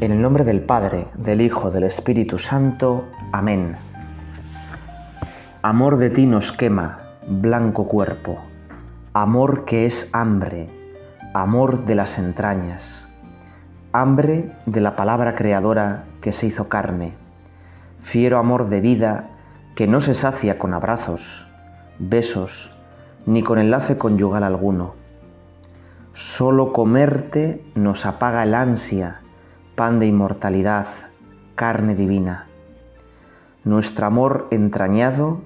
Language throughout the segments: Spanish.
En el nombre del Padre, del Hijo, del Espíritu Santo. Amén. Amor de ti nos quema, blanco cuerpo, amor que es hambre, amor de las entrañas, hambre de la palabra creadora que se hizo carne, fiero amor de vida que no se sacia con abrazos, besos, ni con enlace conyugal alguno. Solo comerte nos apaga el ansia, pan de inmortalidad, carne divina. Nuestro amor entrañado,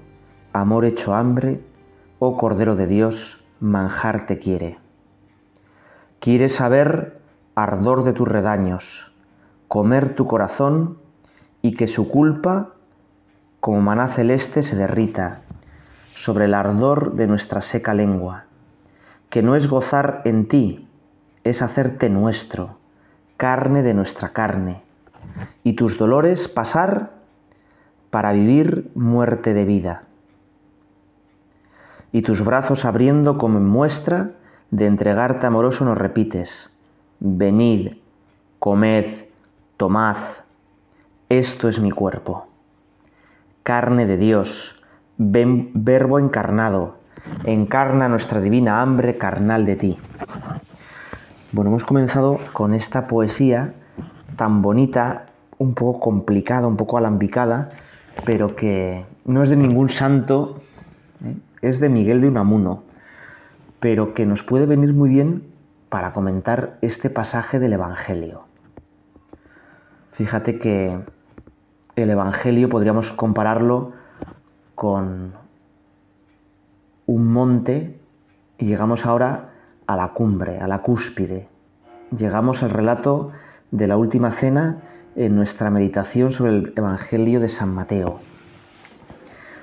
amor hecho hambre, oh Cordero de Dios, manjar te quiere. Quiere saber ardor de tus redaños, comer tu corazón y que su culpa, como maná celeste, se derrita sobre el ardor de nuestra seca lengua, que no es gozar en ti, es hacerte nuestro carne de nuestra carne, y tus dolores pasar para vivir muerte de vida. Y tus brazos abriendo como en muestra de entregarte amoroso nos repites, venid, comed, tomad, esto es mi cuerpo. Carne de Dios, verbo encarnado, encarna nuestra divina hambre carnal de ti. Bueno, hemos comenzado con esta poesía tan bonita, un poco complicada, un poco alambicada, pero que no es de ningún santo, ¿eh? es de Miguel de Unamuno, pero que nos puede venir muy bien para comentar este pasaje del Evangelio. Fíjate que el Evangelio podríamos compararlo con un monte y llegamos ahora a la cumbre, a la cúspide. Llegamos al relato de la última cena en nuestra meditación sobre el Evangelio de San Mateo.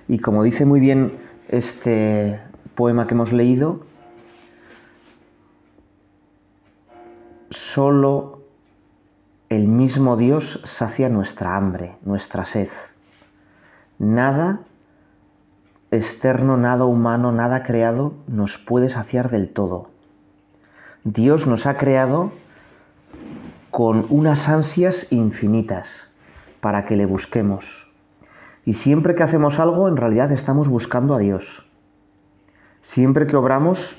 Y como dice muy bien este poema que hemos leído, solo el mismo Dios sacia nuestra hambre, nuestra sed. Nada externo, nada humano, nada creado nos puede saciar del todo. Dios nos ha creado con unas ansias infinitas para que le busquemos. Y siempre que hacemos algo, en realidad estamos buscando a Dios. Siempre que obramos,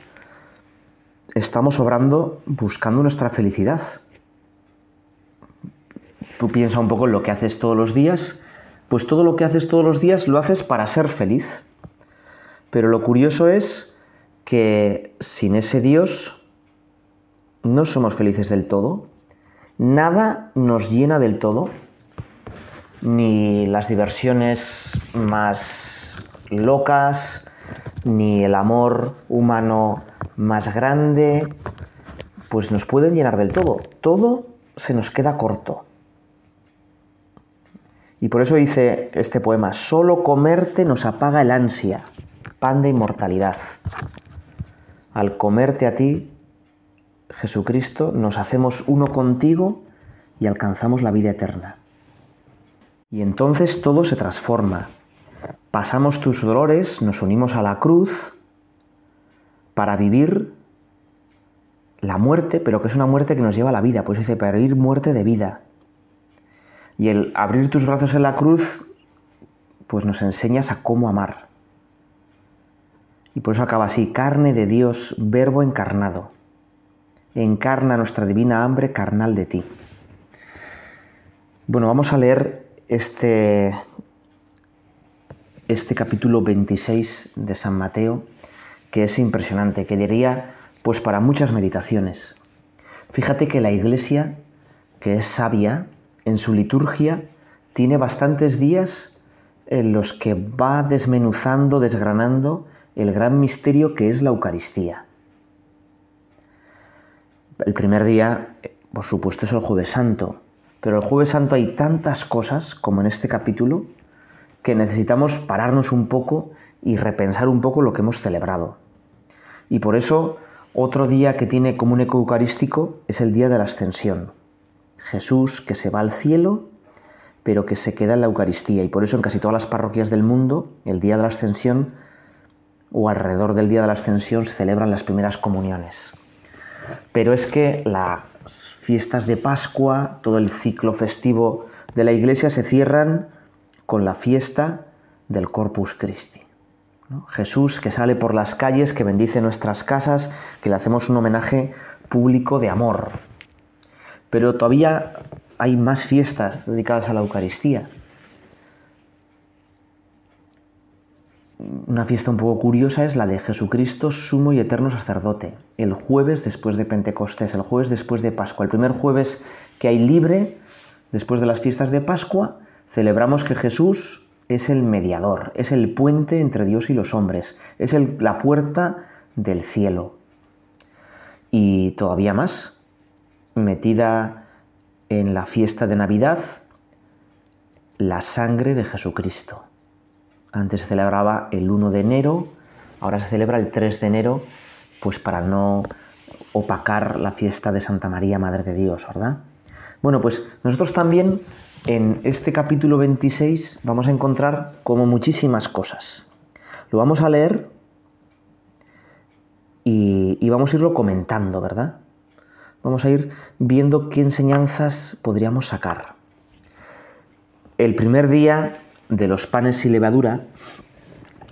estamos obrando buscando nuestra felicidad. Tú piensa un poco en lo que haces todos los días, pues todo lo que haces todos los días lo haces para ser feliz. Pero lo curioso es que sin ese Dios no somos felices del todo, nada nos llena del todo, ni las diversiones más locas, ni el amor humano más grande, pues nos pueden llenar del todo. Todo se nos queda corto. Y por eso dice este poema, solo comerte nos apaga el ansia, pan de inmortalidad. Al comerte a ti Jesucristo, nos hacemos uno contigo y alcanzamos la vida eterna. Y entonces todo se transforma. Pasamos tus dolores, nos unimos a la cruz para vivir la muerte, pero que es una muerte que nos lleva a la vida, pues dice, para vivir muerte de vida. Y el abrir tus brazos en la cruz, pues nos enseñas a cómo amar. Y por eso acaba así, carne de Dios, verbo encarnado encarna nuestra divina hambre carnal de ti. Bueno, vamos a leer este, este capítulo 26 de San Mateo, que es impresionante, que diría, pues para muchas meditaciones. Fíjate que la iglesia, que es sabia, en su liturgia tiene bastantes días en los que va desmenuzando, desgranando el gran misterio que es la Eucaristía. El primer día, por supuesto, es el jueves santo, pero el jueves santo hay tantas cosas, como en este capítulo, que necesitamos pararnos un poco y repensar un poco lo que hemos celebrado. Y por eso, otro día que tiene como un eco eucarístico es el día de la ascensión. Jesús que se va al cielo, pero que se queda en la Eucaristía. Y por eso en casi todas las parroquias del mundo, el día de la ascensión o alrededor del día de la ascensión se celebran las primeras comuniones. Pero es que las fiestas de Pascua, todo el ciclo festivo de la iglesia se cierran con la fiesta del Corpus Christi. Jesús que sale por las calles, que bendice nuestras casas, que le hacemos un homenaje público de amor. Pero todavía hay más fiestas dedicadas a la Eucaristía. Una fiesta un poco curiosa es la de Jesucristo, sumo y eterno sacerdote, el jueves después de Pentecostés, el jueves después de Pascua. El primer jueves que hay libre, después de las fiestas de Pascua, celebramos que Jesús es el mediador, es el puente entre Dios y los hombres, es la puerta del cielo. Y todavía más, metida en la fiesta de Navidad, la sangre de Jesucristo. Antes se celebraba el 1 de enero, ahora se celebra el 3 de enero, pues para no opacar la fiesta de Santa María, Madre de Dios, ¿verdad? Bueno, pues nosotros también en este capítulo 26 vamos a encontrar como muchísimas cosas. Lo vamos a leer y, vamos a irlo comentando, ¿verdad? Vamos a ir viendo qué enseñanzas podríamos sacar. El primer día de los panes y levadura,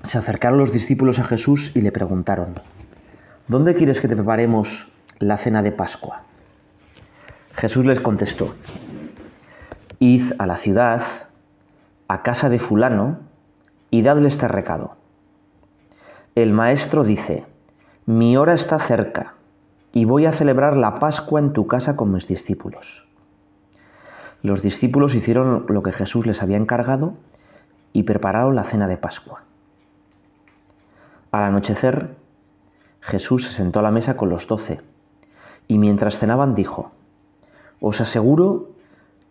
se acercaron los discípulos a Jesús y le preguntaron, ¿Dónde quieres que te preparemos la cena de Pascua? Jesús les contestó, Id a la ciudad, a casa de fulano, y dadle este recado. El maestro dice, mi hora está cerca, y voy a celebrar la Pascua en tu casa con mis discípulos. Los discípulos hicieron lo que Jesús les había encargado y prepararon la cena de Pascua. Al anochecer, Jesús se sentó a la mesa con los doce, y mientras cenaban dijo, Os aseguro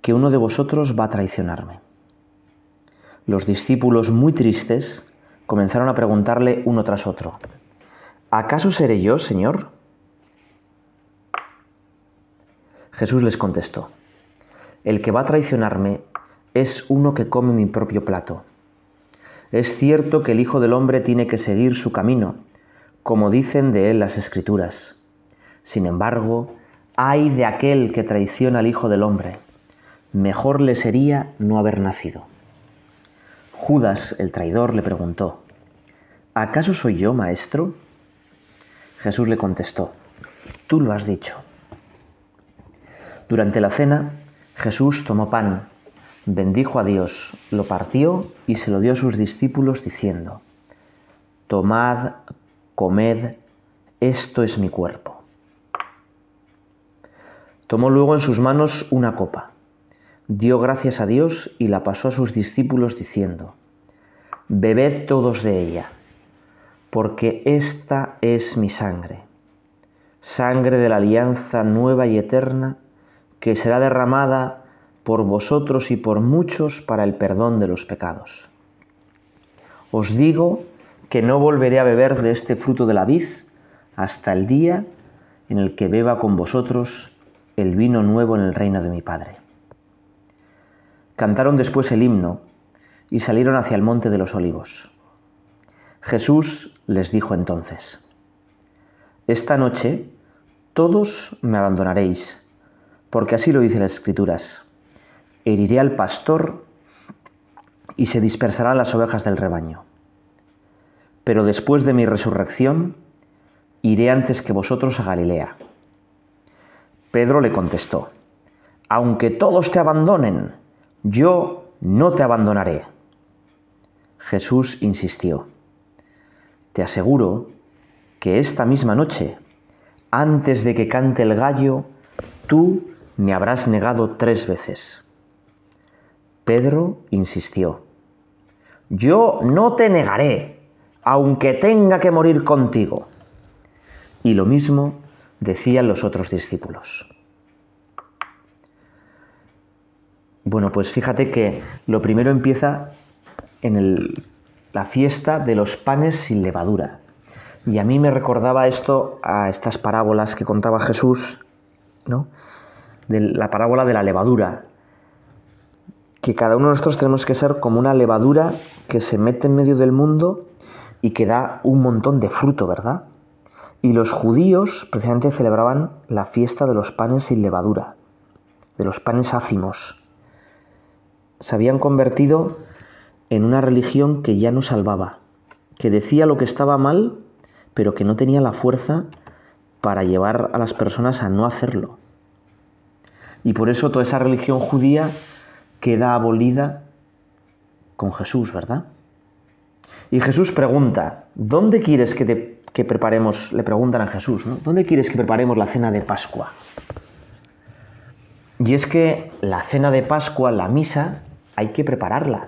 que uno de vosotros va a traicionarme. Los discípulos, muy tristes, comenzaron a preguntarle uno tras otro, ¿acaso seré yo, Señor? Jesús les contestó, el que va a traicionarme es uno que come mi propio plato. Es cierto que el Hijo del Hombre tiene que seguir su camino, como dicen de él las Escrituras. Sin embargo, ay de aquel que traiciona al Hijo del Hombre mejor le sería no haber nacido. Judas, el traidor, le preguntó, ¿acaso soy yo, maestro? Jesús le contestó, tú lo has dicho. Durante la cena, Jesús tomó pan, bendijo a Dios, lo partió y se lo dio a sus discípulos diciendo, Tomad, comed, esto es mi cuerpo. Tomó luego en sus manos una copa dio gracias a Dios y la pasó a sus discípulos diciendo, Bebed todos de ella, porque esta es mi sangre, sangre de la alianza nueva y eterna, que será derramada por vosotros y por muchos para el perdón de los pecados. Os digo que no volveré a beber de este fruto de la vid hasta el día en el que beba con vosotros el vino nuevo en el reino de mi Padre. Cantaron después el himno y salieron hacia el monte de los olivos. Jesús les dijo entonces, Esta noche todos me abandonaréis, porque así lo dice las Escrituras. Heriré al pastor y se dispersarán las ovejas del rebaño. Pero después de mi resurrección, iré antes que vosotros a Galilea. Pedro le contestó, Aunque todos te abandonen, yo no te abandonaré. Jesús insistió, te aseguro que esta misma noche, antes de que cante el gallo, tú me habrás negado tres veces. Pedro insistió, yo no te negaré, aunque tenga que morir contigo. Y lo mismo decían los otros discípulos. Bueno, pues fíjate que lo primero empieza en la fiesta de los panes sin levadura. Y a mí me recordaba esto a estas parábolas que contaba Jesús, ¿no? De la parábola de la levadura. Que cada uno de nosotros tenemos que ser como una levadura que se mete en medio del mundo y que da un montón de fruto, ¿verdad? Y los judíos precisamente celebraban la fiesta de los panes sin levadura, de los panes ácimos. Se habían convertido en una religión que ya no salvaba, que decía lo que estaba mal, pero que no tenía la fuerza para llevar a las personas a no hacerlo. Y por eso toda esa religión judía queda abolida con Jesús, ¿verdad? Y Jesús pregunta, ¿dónde quieres que, que preparemos? Le preguntan a Jesús, ¿no? ¿Dónde quieres que preparemos la cena de Pascua? Y es que la cena de Pascua, la misa, hay que prepararla.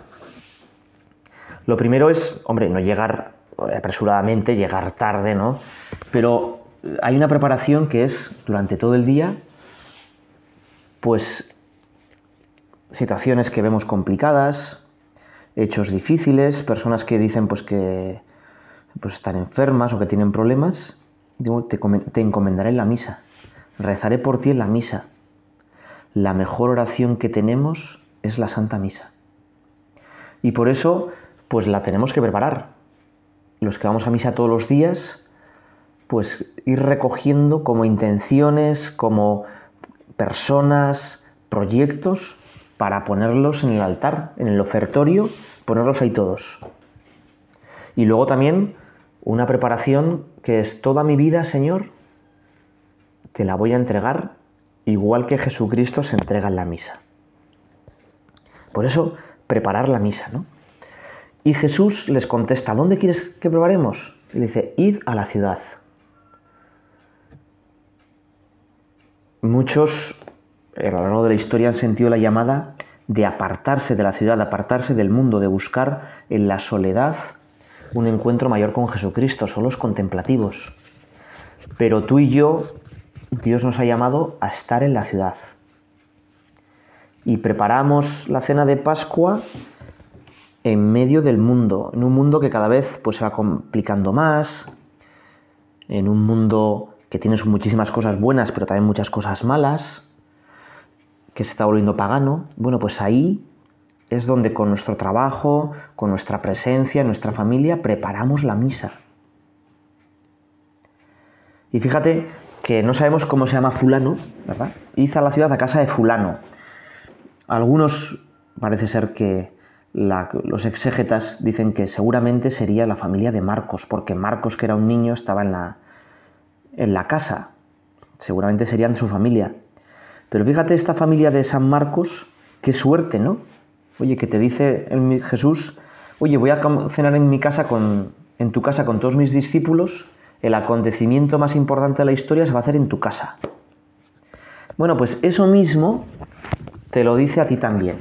Lo primero es, hombre, no llegar apresuradamente, llegar tarde, ¿no? Pero hay una preparación que es durante todo el día, pues situaciones que vemos complicadas, hechos difíciles, personas que dicen pues que pues, están enfermas o que tienen problemas, te encomendaré en la misa, rezaré por ti en la misa. La mejor oración que tenemos es la Santa Misa. Y por eso, pues la tenemos que preparar. Los que vamos a misa todos los días, pues ir recogiendo como intenciones, como personas, proyectos, para ponerlos en el altar, en el ofertorio, ponerlos ahí todos. Y luego también una preparación que es toda mi vida, Señor, te la voy a entregar igual que Jesucristo se entrega en la misa. Por eso, preparar la misa, ¿no? Y Jesús les contesta, ¿dónde quieres que preparemos? Y le dice, id a la ciudad. Muchos a lo largo de la historia han sentido la llamada de apartarse de la ciudad, de apartarse del mundo, de buscar en la soledad un encuentro mayor con Jesucristo, son los contemplativos. Pero tú y yo, Dios nos ha llamado a estar en la ciudad. Y preparamos la cena de Pascua en medio del mundo, en un mundo que cada vez pues, se va complicando más, en un mundo que tiene muchísimas cosas buenas, pero también muchas cosas malas, que se está volviendo pagano, bueno, pues ahí es donde con nuestro trabajo, con nuestra presencia, nuestra familia, preparamos la misa. Y fíjate que no sabemos cómo se llama fulano, ¿verdad? Iza la ciudad a casa de fulano. Algunos parece ser que los exégetas dicen que seguramente sería la familia de Marcos, porque Marcos, que era un niño, estaba en la, en la casa. Seguramente serían su familia. Pero fíjate esta familia de San Marcos, qué suerte, ¿no? Oye, que te dice Jesús, oye, voy a cenar en mi casa con, en tu casa con todos mis discípulos, el acontecimiento más importante de la historia se va a hacer en tu casa. Bueno, pues eso mismo te lo dice a ti también.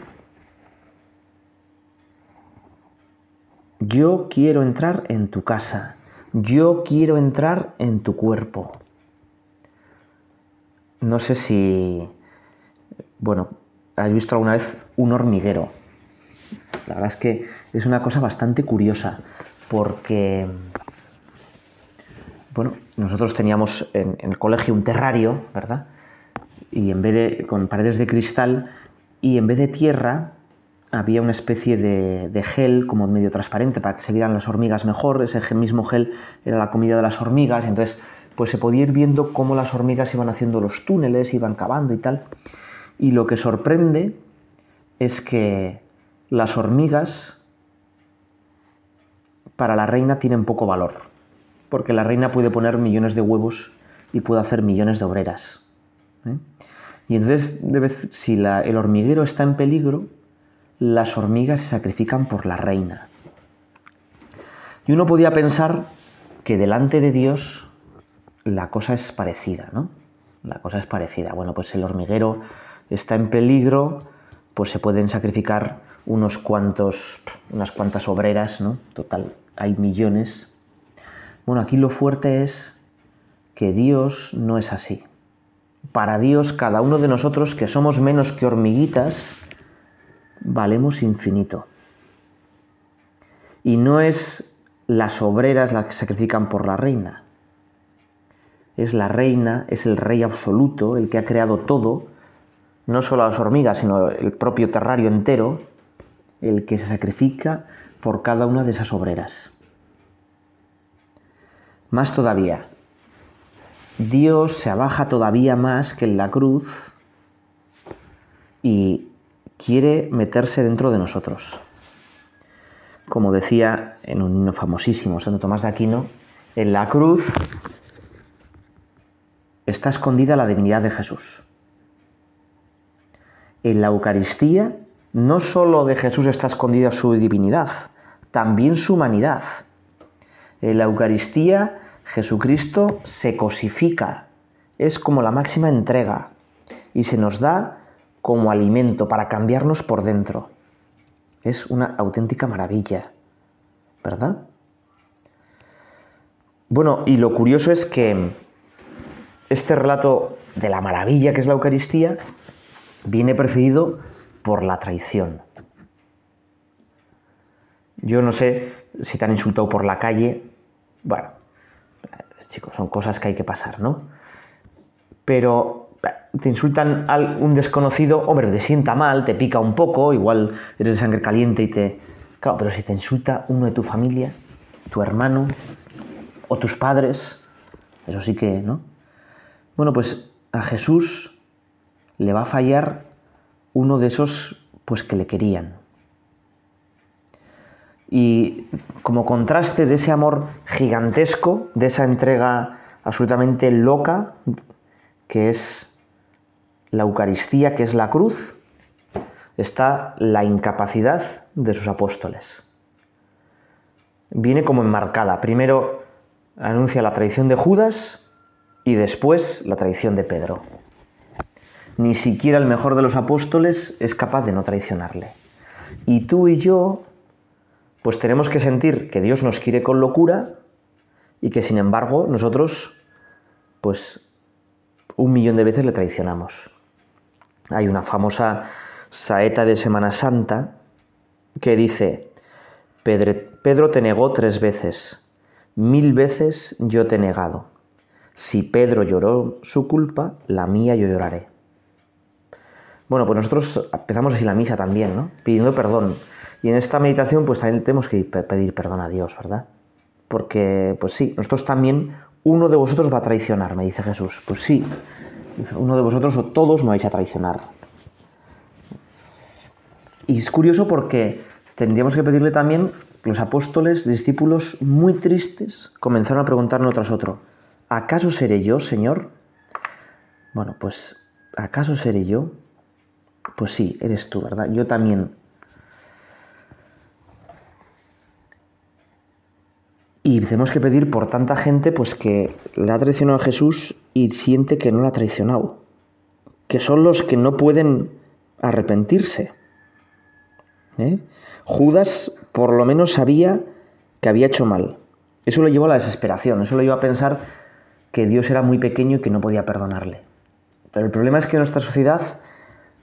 Yo quiero entrar en tu casa. Yo quiero entrar en tu cuerpo. No sé si bueno, ¿has visto alguna vez un hormiguero? La verdad es que es una cosa bastante curiosa, porque, bueno, nosotros teníamos en, el colegio un terrario, ¿verdad? Y en vez de, con paredes de cristal, y en vez de tierra, había una especie de, de, gel como medio transparente para que se vieran las hormigas mejor. Ese mismo gel era la comida de las hormigas, entonces pues se podía ir viendo cómo las hormigas iban haciendo los túneles, iban cavando y tal. Y lo que sorprende es que las hormigas para la reina tienen poco valor, porque la reina puede poner millones de huevos y puede hacer millones de obreras. ¿eh? Y entonces, si el hormiguero está en peligro, las hormigas se sacrifican por la reina. Y uno podía pensar que delante de Dios la cosa es parecida, ¿no? La cosa es parecida. Bueno, pues el hormiguero está en peligro, pues se pueden sacrificar unos cuantos, unas cuantas obreras, ¿no? Total, hay millones. Bueno, aquí lo fuerte es que Dios no es así. Para Dios, cada uno de nosotros que somos menos que hormiguitas, valemos infinito. Y no es las obreras las que sacrifican por la reina. Es la reina, es el rey absoluto, el que ha creado todo, no solo las hormigas, sino el propio terrario entero, el que se sacrifica por cada una de esas obreras. Más todavía, Dios se abaja todavía más que en la cruz y quiere meterse dentro de nosotros. Como decía en un himno famosísimo, Santo Tomás de Aquino, en la cruz está escondida la divinidad de Jesús. En la Eucaristía no solo de Jesús está escondida su divinidad, también su humanidad. En la Eucaristía Jesucristo se cosifica, es como la máxima entrega y se nos da como alimento para cambiarnos por dentro. Es una auténtica maravilla, ¿verdad? Bueno, y lo curioso es que este relato de la maravilla que es la Eucaristía viene precedido por la traición. Yo no sé si te han insultado por la calle. Bueno, chicos, son cosas que hay que pasar, ¿no? Pero te insultan a un desconocido, hombre, te sienta mal, te pica un poco, igual eres de sangre caliente y te... Claro, pero si te insulta uno de tu familia, tu hermano o tus padres, eso sí que, ¿no? Bueno, pues a Jesús le va a fallar uno de esos pues que le querían. Y como contraste de ese amor gigantesco, de esa entrega absolutamente loca, que es la Eucaristía, que es la cruz, está la incapacidad de sus apóstoles. Viene como enmarcada. Primero anuncia la traición de Judas y después la traición de Pedro. Ni siquiera el mejor de los apóstoles es capaz de no traicionarle. Y tú y yo, pues tenemos que sentir que Dios nos quiere con locura y que sin embargo nosotros, pues un millón de veces le traicionamos. Hay una famosa saeta de Semana Santa que dice, Pedro te negó tres veces, mil veces yo te he negado. Si Pedro lloró su culpa, la mía yo lloraré. Bueno, pues nosotros empezamos así la misa también, ¿no? Pidiendo perdón. Y en esta meditación pues también tenemos que pedir perdón a Dios, ¿verdad? Porque, pues sí, nosotros también, uno de vosotros va a traicionar, me dice Jesús. Pues sí, uno de vosotros o todos me vais a traicionar. Y es curioso porque tendríamos que pedirle también, los apóstoles, discípulos muy tristes, comenzaron a preguntar uno tras otro, ¿acaso seré yo, Señor? Bueno, pues, ¿acaso seré yo? Pues sí, eres tú, ¿verdad? Yo también. Y tenemos que pedir por tanta gente pues que le ha traicionado a Jesús y siente que no lo ha traicionado. Que son los que no pueden arrepentirse. ¿Eh? Judas por lo menos sabía que había hecho mal. Eso lo llevó a la desesperación, eso lo llevó a pensar que Dios era muy pequeño y que no podía perdonarle. Pero el problema es que en nuestra sociedad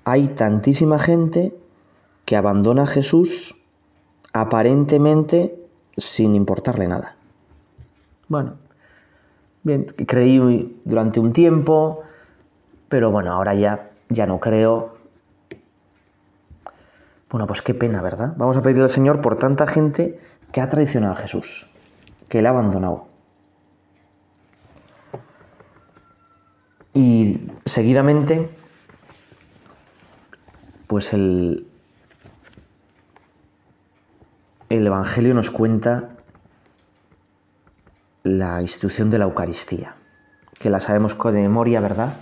hay tantísima gente que abandona a Jesús aparentemente sin importarle nada. Bueno, bien, creí durante un tiempo, pero bueno, ahora ya, ya no creo. Bueno, pues qué pena, ¿verdad? Vamos a pedirle al Señor por tanta gente que ha traicionado a Jesús, que le ha abandonado. Y seguidamente pues el, el Evangelio nos cuenta la institución de la Eucaristía, que la sabemos de memoria, ¿verdad?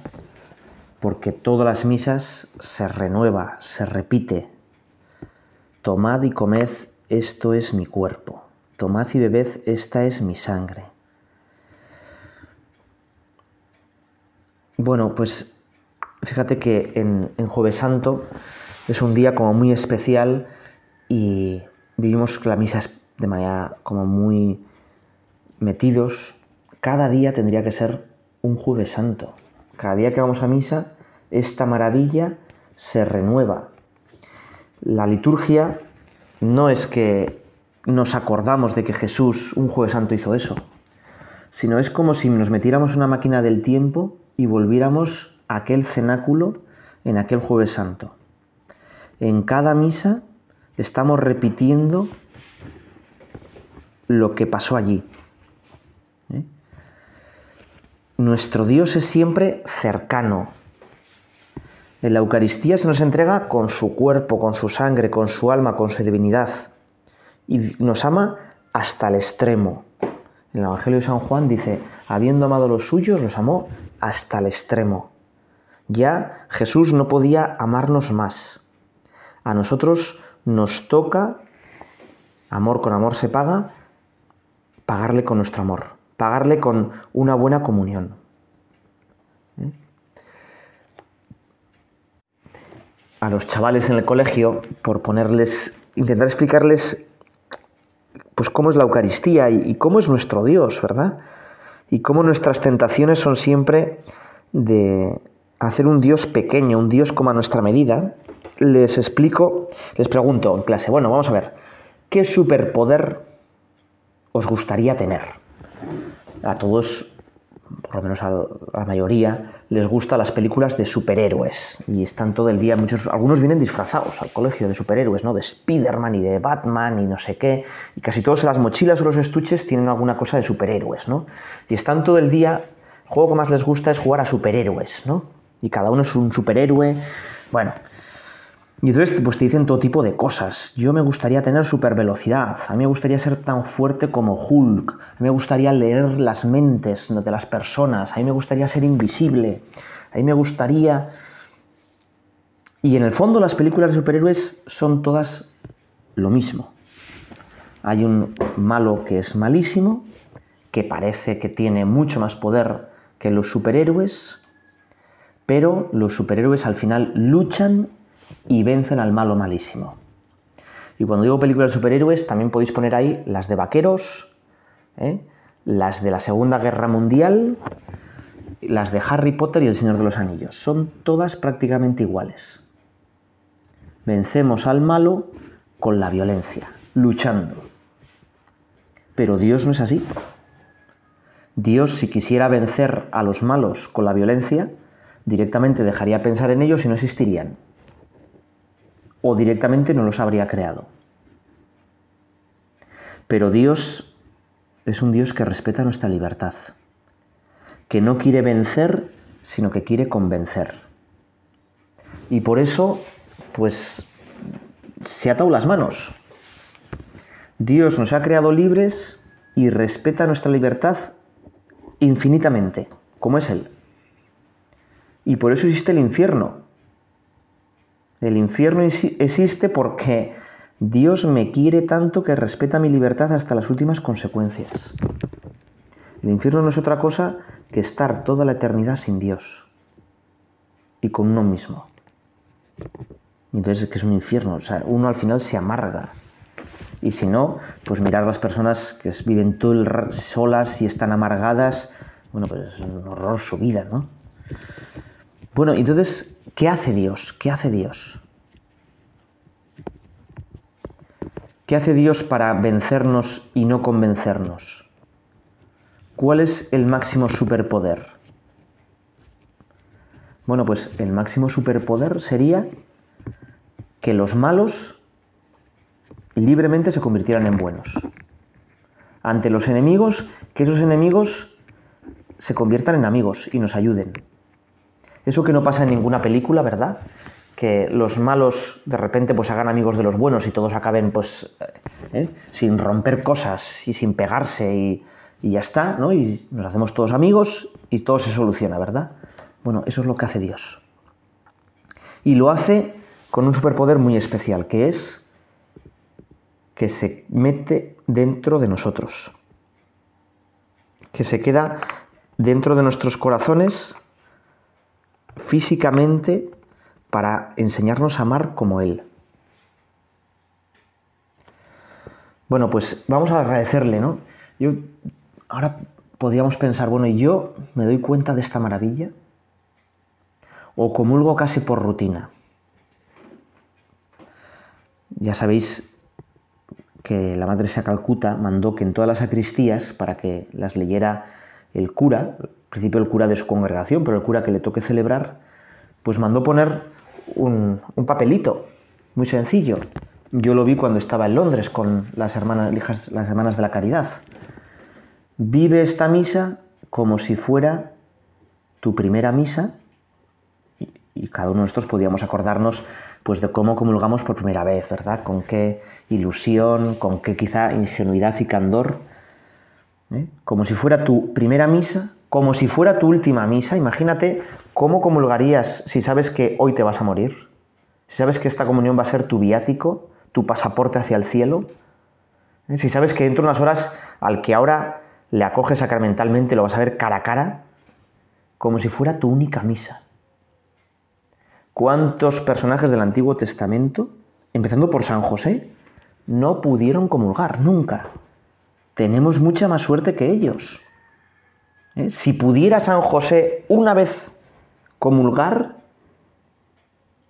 Porque todas las misas se renueva, se repite. Tomad y comed, esto es mi cuerpo. Tomad y bebed, esta es mi sangre. Bueno, pues Fíjate que en, Jueves Santo es un día como muy especial y vivimos la misa de manera como muy metidos. Cada día tendría que ser un Jueves Santo. Cada día que vamos a misa, esta maravilla se renueva. La liturgia no es que nos acordamos de que Jesús un Jueves Santo hizo eso, sino es como si nos metiéramos una máquina del tiempo y volviéramos aquel cenáculo en aquel jueves santo. En cada misa estamos repitiendo lo que pasó allí. ¿eh? nuestro Dios es siempre cercano. En la Eucaristía se nos entrega con su cuerpo, con su sangre, con su alma, con su divinidad. Y nos ama hasta el extremo. En el Evangelio de San Juan dice, habiendo amado los suyos, los amó hasta el extremo. Ya Jesús no podía amarnos más. A nosotros nos toca, amor con amor se paga, pagarle con nuestro amor, pagarle con una buena comunión. ¿Eh? A los chavales en el colegio, por ponerles, intentar explicarles pues cómo es la Eucaristía y, y cómo es nuestro Dios, ¿verdad? Y cómo nuestras tentaciones son siempre de hacer un Dios pequeño, un Dios como a nuestra medida, les explico, les pregunto en clase, bueno, vamos a ver, ¿qué superpoder os gustaría tener? A todos, por lo menos a la mayoría, les gustan las películas de superhéroes y están todo el día, muchos, algunos vienen disfrazados al colegio de superhéroes, ¿no? De Spider-Man y de Batman y no sé qué, y casi todos en las mochilas o los estuches tienen alguna cosa de superhéroes, ¿no? Y están todo el día, el juego que más les gusta es jugar a superhéroes, ¿no? Y cada uno es un superhéroe, bueno, y entonces pues, te dicen todo tipo de cosas. Yo me gustaría tener super velocidad, a mí me gustaría ser tan fuerte como Hulk, a mí me gustaría leer las mentes de las personas, a mí me gustaría ser invisible, a mí me gustaría... Y en el fondo las películas de superhéroes son todas lo mismo. Hay un malo que es malísimo, que parece que tiene mucho más poder que los superhéroes, pero los superhéroes al final luchan y vencen al malo malísimo. Y cuando digo películas de superhéroes, también podéis poner ahí las de vaqueros, ¿eh? las de la Segunda Guerra Mundial, las de Harry Potter y El Señor de los Anillos. Son todas prácticamente iguales. Vencemos al malo con la violencia, luchando. Pero Dios no es así. Dios, si quisiera vencer a los malos con la violencia, directamente dejaría pensar en ellos y no existirían o directamente no los habría creado. Pero Dios es un Dios que respeta nuestra libertad, que no quiere vencer, sino que quiere convencer. Y por eso, pues, se atado las manos. Dios nos ha creado libres y respeta nuestra libertad infinitamente, como es Él. Y por eso existe el infierno, el infierno existe porque Dios me quiere tanto que respeta mi libertad hasta las últimas consecuencias. El infierno no es otra cosa que estar toda la eternidad sin Dios y con uno mismo. Entonces es que es un infierno, o sea, uno al final se amarga. Y si no, pues mirar las personas que viven solas y están amargadas, bueno, pues es un horror su vida, ¿no? Bueno, entonces, ¿qué hace Dios? ¿Qué hace Dios? ¿Qué hace Dios para vencernos y no convencernos? ¿Cuál es el máximo superpoder? Bueno, pues el máximo superpoder sería que los malos libremente se convirtieran en buenos. Ante los enemigos, que esos enemigos se conviertan en amigos y nos ayuden. Eso que no pasa en ninguna película, ¿verdad? Que los malos de repente pues hagan amigos de los buenos y todos acaben pues ¿eh? sin romper cosas y sin pegarse y, y ya está, ¿no? Y nos hacemos todos amigos y todo se soluciona, ¿verdad? Bueno, eso es lo que hace Dios. Y lo hace con un superpoder muy especial, que es que se mete dentro de nosotros, que se queda dentro de nuestros corazones físicamente para enseñarnos a amar como Él. Bueno, pues vamos a agradecerle, ¿no? Yo ahora podríamos pensar, bueno, ¿y yo me doy cuenta de esta maravilla? ¿O comulgo casi por rutina? Ya sabéis que la Madre de Calcuta mandó que en todas las sacristías, para que las leyera el cura, principio el cura de su congregación, pero el cura que le toque celebrar, pues mandó poner un, papelito muy sencillo. Yo lo vi cuando estaba en Londres con las hermanas, las hermanas de la caridad. Vive esta misa como si fuera tu primera misa y, cada uno de nosotros podíamos acordarnos pues de cómo comulgamos por primera vez, ¿verdad? Con qué ilusión, con qué quizá ingenuidad y candor. ¿eh? Como si fuera tu primera misa, como si fuera tu última misa. Imagínate cómo comulgarías si sabes que hoy te vas a morir, si sabes que esta comunión va a ser tu viático, tu pasaporte hacia el cielo. ¿eh? Si sabes que dentro de unas horas al que ahora le acoges sacramentalmente lo vas a ver cara a cara, como si fuera tu única misa. ¿Cuántos personajes del Antiguo Testamento, empezando por San José, no pudieron comulgar nunca? Tenemos mucha más suerte que ellos. ¿Eh? Si pudiera San José una vez comulgar,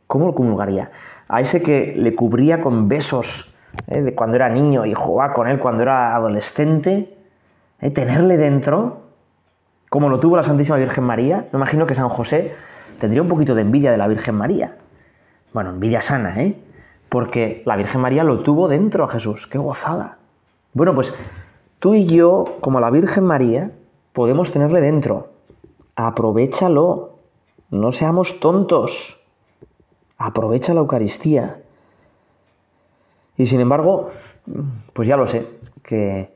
¿cómo lo comulgaría? A ese que le cubría con besos ¿eh? de cuando era niño y jugaba con él cuando era adolescente, ¿eh? tenerle dentro, como lo tuvo la Santísima Virgen María, me imagino que San José tendría un poquito de envidia de la Virgen María. Bueno, envidia sana, ¿eh? Porque la Virgen María lo tuvo dentro a Jesús. ¡Qué gozada! Bueno, pues tú y yo, como la Virgen María, podemos tenerle dentro. Aprovechalo. No seamos tontos. Aprovecha la Eucaristía. Y sin embargo, pues ya lo sé, que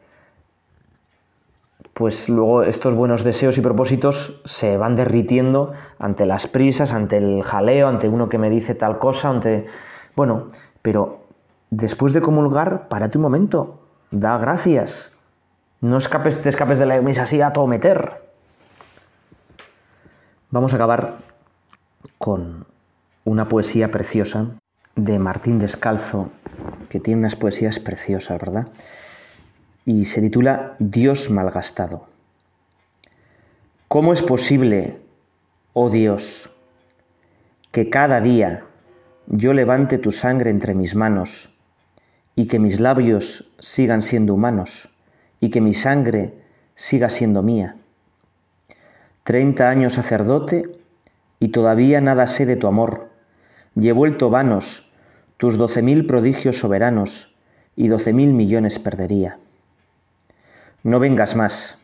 pues luego estos buenos deseos y propósitos se van derritiendo ante las prisas, ante el jaleo, ante uno que me dice tal cosa, ante... Bueno, pero después de comulgar, párate un momento, da gracias. No escapes, te escapes de la misa así a todo meter. Vamos a acabar con una poesía preciosa de Martín Descalzo, que tiene unas poesías preciosas, ¿verdad? y se titula Dios malgastado. ¿Cómo es posible, oh Dios, que cada día yo levante tu sangre entre mis manos y que mis labios sigan siendo humanos y que mi sangre siga siendo mía? Treinta años sacerdote y todavía nada sé de tu amor, y he vuelto vanos tus doce mil prodigios soberanos y doce mil millones perdería. No vengas más,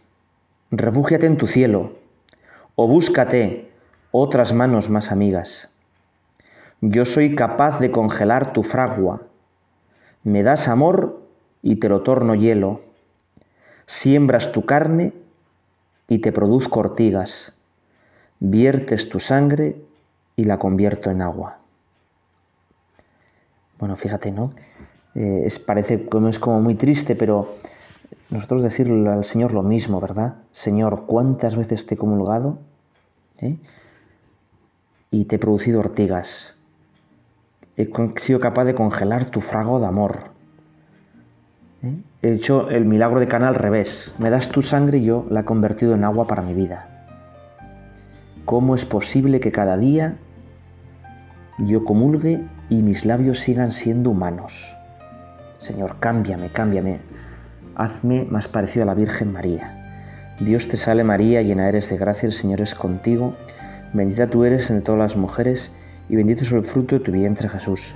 refúgiate en tu cielo, o búscate otras manos más amigas. Yo soy capaz de congelar tu fragua, me das amor y te lo torno hielo, siembras tu carne y te produzco ortigas, viertes tu sangre y la convierto en agua. Bueno, fíjate, ¿no? Eh, es, parece como es como muy triste, pero nosotros decirle al Señor lo mismo, ¿verdad? Señor, ¿cuántas veces te he comulgado? ¿Eh? Y te he producido ortigas. He sido capaz de congelar tu frago de amor. He hecho el milagro de Cana al revés. Me das tu sangre y yo la he convertido en agua para mi vida. ¿Cómo es posible que cada día yo comulgue y mis labios sigan siendo humanos? Señor, cámbiame, cámbiame hazme más parecido a la Virgen María. Dios te salve María, llena eres de gracia, el Señor es contigo, bendita tú eres entre todas las mujeres, y bendito es el fruto de tu vientre Jesús.